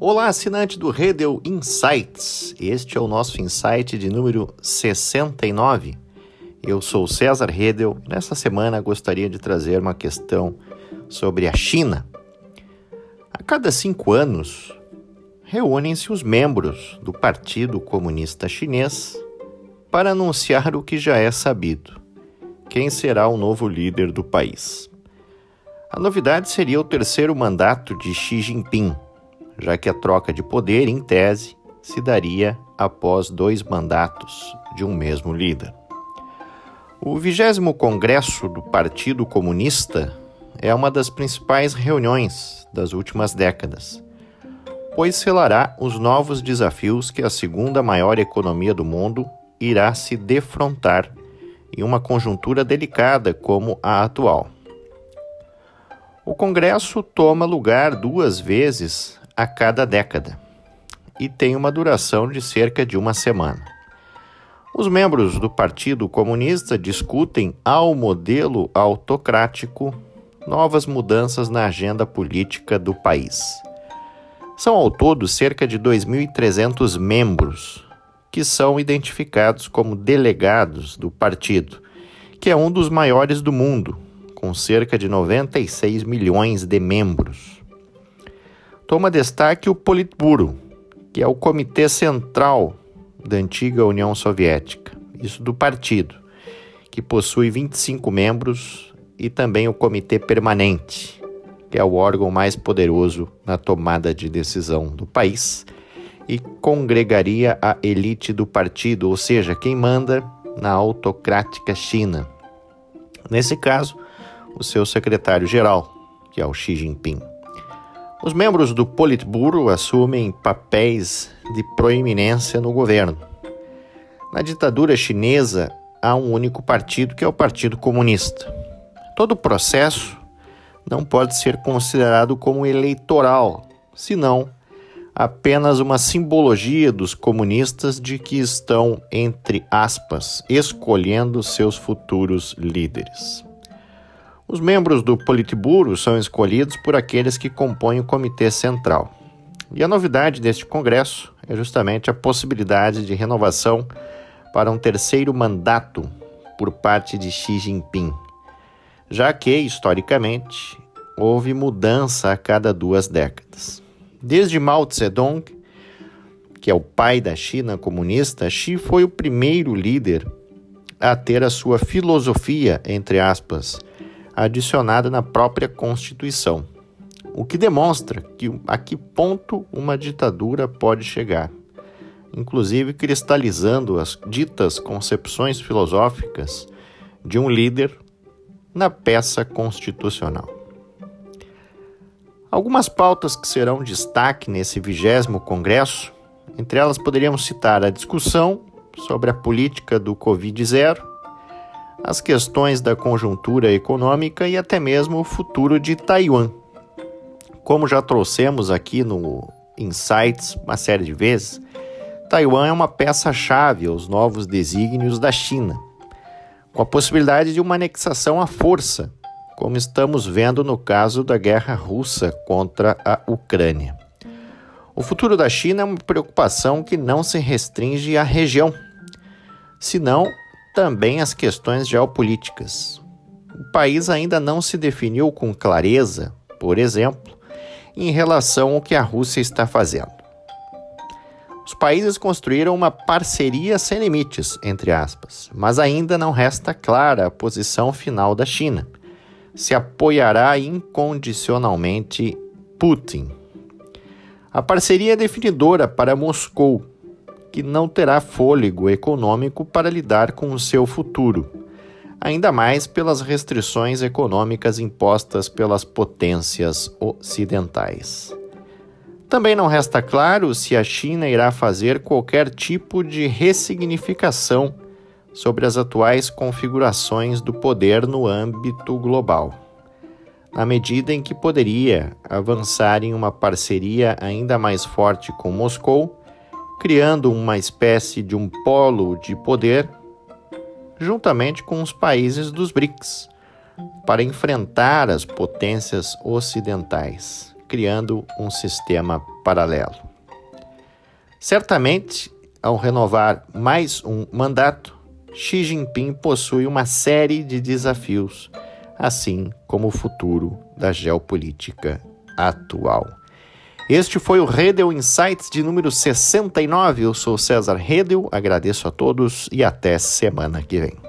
Olá, assinante do Redel Insights. Este é o nosso insight de número 69. Eu sou César Redel. Nessa semana gostaria de trazer uma questão sobre a China. A cada cinco anos, reúnem-se os membros do Partido Comunista Chinês para anunciar o que já é sabido: quem será o novo líder do país. A novidade seria o terceiro mandato de Xi Jinping, já que a troca de poder, em tese, se daria após dois mandatos de um mesmo líder. O vigésimo Congresso do Partido Comunista é uma das principais reuniões das últimas décadas, pois selará os novos desafios que a segunda maior economia do mundo irá se defrontar em uma conjuntura delicada como a atual. O Congresso toma lugar duas vezes a cada década e tem uma duração de cerca de uma semana. Os membros do Partido Comunista discutem, ao modelo autocrático, novas mudanças na agenda política do país. São ao todo cerca de 2.300 membros, que são identificados como delegados do partido, que é um dos maiores do mundo, com cerca de 96 milhões de membros. Toma destaque o Politburo, que é o comitê central da antiga União Soviética, isso do partido, que possui 25 membros, e também o comitê permanente, que é o órgão mais poderoso na tomada de decisão do país e congregaria a elite do partido, ou seja, quem manda na autocrática China. Nesse caso, o seu secretário-geral, que é o Xi Jinping. Os membros do Politburo assumem papéis de proeminência no governo. Na ditadura chinesa, há um único partido, que é o Partido Comunista. Todo o processo não pode ser considerado como eleitoral, senão apenas uma simbologia dos comunistas de que estão, entre aspas, escolhendo seus futuros líderes. Os membros do Politburo são escolhidos por aqueles que compõem o Comitê Central. E a novidade deste Congresso é justamente a possibilidade de renovação para um terceiro mandato por parte de Xi Jinping, já que, historicamente, houve mudança a cada duas décadas. Desde Mao Zedong, que é o pai da China comunista, Xi foi o primeiro líder a ter a sua filosofia, entre aspas, adicionada na própria Constituição, o que demonstra que a que ponto uma ditadura pode chegar, inclusive cristalizando as ditas concepções filosóficas de um líder na peça constitucional. Algumas pautas que serão destaque nesse vigésimo congresso, entre elas poderíamos citar a discussão sobre a política do Covid-0, as questões da conjuntura econômica e até mesmo o futuro de Taiwan. Como já trouxemos aqui no Insights uma série de vezes, Taiwan é uma peça-chave aos novos desígnios da China, com a possibilidade de uma anexação à força, como estamos vendo no caso da guerra russa contra a Ucrânia. O futuro da China é uma preocupação que não se restringe à região, senão também as questões geopolíticas. O país ainda não se definiu com clareza, por exemplo, em relação ao que a Rússia está fazendo. Os países construíram uma parceria sem limites, entre aspas, mas ainda não resta clara a posição final da China. Se apoiará incondicionalmente Putin. A parceria é definidora para Moscou, que não terá fôlego econômico para lidar com o seu futuro, ainda mais pelas restrições econômicas impostas pelas potências ocidentais. Também não resta claro se a China irá fazer qualquer tipo de ressignificação sobre as atuais configurações do poder no âmbito global, na medida em que poderia avançar em uma parceria ainda mais forte com Moscou criando uma espécie de um polo de poder, juntamente com os países dos BRICS, para enfrentar as potências ocidentais, criando um sistema paralelo. Certamente, ao renovar mais um mandato, Xi Jinping possui uma série de desafios, assim como o futuro da geopolítica atual. Este foi o Redel Insights de número 69. Eu sou César Redel, agradeço a todos e até semana que vem.